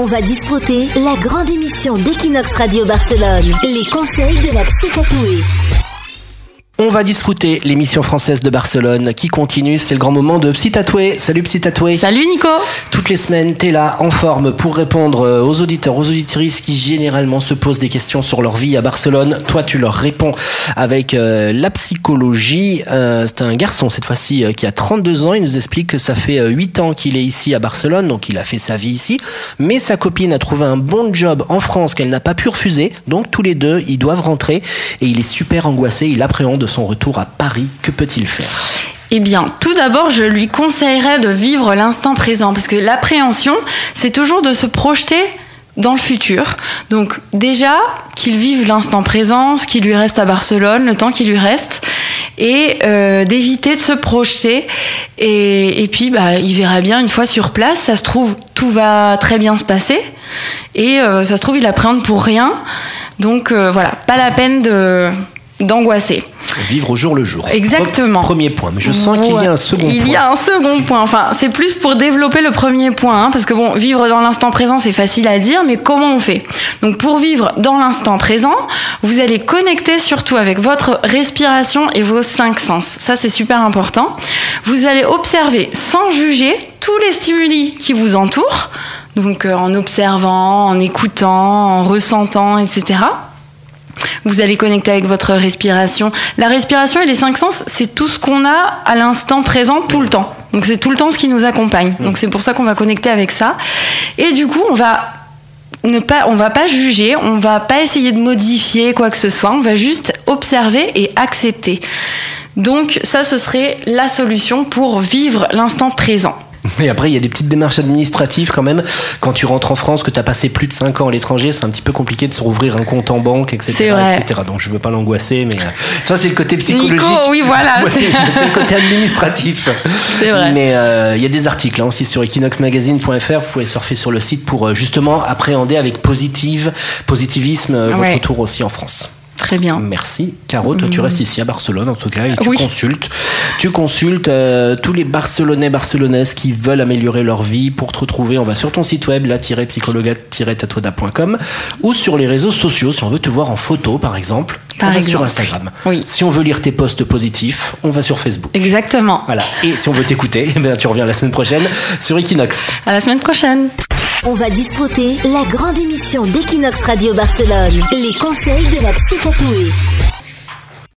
On va disputer la grande émission d'Equinox Radio Barcelone, les conseils de la psy tatouée. On va disfruter l'émission française de Barcelone qui continue. C'est le grand moment de Psy Tatoué. Salut Psy Tatoué. Salut Nico. Toutes les semaines, t'es là en forme pour répondre euh, aux auditeurs, aux auditrices qui généralement se posent des questions sur leur vie à Barcelone. Toi, tu leur réponds avec euh, la psychologie. Euh, c'est un garçon cette fois-ci euh, qui a 32 ans. Il nous explique que ça fait euh, 8 ans qu'il est ici à Barcelone, donc il a fait sa vie ici. Mais sa copine a trouvé un bon job en France qu'elle n'a pas pu refuser. Donc tous les deux, ils doivent rentrer et il est super angoissé. Il appréhende son retour à Paris. Que peut-il faire? Eh bien, tout d'abord, je lui conseillerais de vivre l'instant présent parce que l'appréhension, c'est toujours de se projeter dans le futur. Donc déjà, qu'il vive l'instant présent, ce qui lui reste à Barcelone, le temps qui lui reste, et euh, d'éviter de se projeter. Et, puis, bah, il verra bien une fois sur place, ça se trouve, tout va très bien se passer, et euh, ça se trouve, il appréhende pour rien. Donc euh, voilà, pas la peine d'angoisser. Vivre au jour le jour. Exactement. Premier point. Mais je sens qu'il y a un second Il point. y a un second point. Enfin, c'est plus pour développer le premier point, hein, parce que bon, vivre dans l'instant présent, c'est facile à dire, mais comment on fait? Donc, pour vivre dans l'instant présent, vous allez connecter surtout avec votre respiration et vos cinq sens. Ça, c'est super important. Vous allez observer sans juger tous les stimuli qui vous entourent. Donc, euh, en observant, en écoutant, en ressentant, etc. Vous allez connecter avec votre respiration. La respiration et les cinq sens, c'est tout ce qu'on a à l'instant présent tout le temps. Donc c'est tout le temps ce qui nous accompagne. Donc c'est pour ça qu'on va connecter avec ça. Et du coup, on va ne pas, on va pas juger, on va pas essayer de modifier quoi que ce soit. On va juste observer et accepter. Donc ça, ce serait la solution pour vivre l'instant présent. Et après, il y a des petites démarches administratives quand même. Quand tu rentres en France, que tu as passé plus de 5 ans à l'étranger, c'est un petit peu compliqué de se rouvrir un compte en banque, etc. C'est vrai. etc. Donc je veux pas l'angoisser, mais euh, toi, c'est le côté psychologique. Nico, oui, voilà. C'est le côté administratif. C'est vrai. Mais euh, il y a des articles hein, aussi sur equinoxmagazine.fr. Vous pouvez surfer sur le site pour euh, justement appréhender avec positive, positivisme euh, votre Ouais. retour aussi en France. Très bien. Merci. Caro, toi tu restes ici à Barcelone en tout cas et tu Oui. consultes. Tu consultes euh, tous les Barcelonais, Barcelonaises qui veulent améliorer leur vie. Pour te retrouver, on va sur ton site web, la-psychologa-tatouada.com ou sur les réseaux sociaux si on veut te voir en photo par exemple. Par on va sur. Instagram. Oui. Si on veut lire tes posts positifs, on va sur Facebook. Exactement. Voilà. Et si on veut t'écouter, ben, tu reviens la semaine prochaine sur Equinox. À la semaine prochaine. On va disputer la grande émission d'Equinox Radio Barcelone, les conseils de la psy tatouée.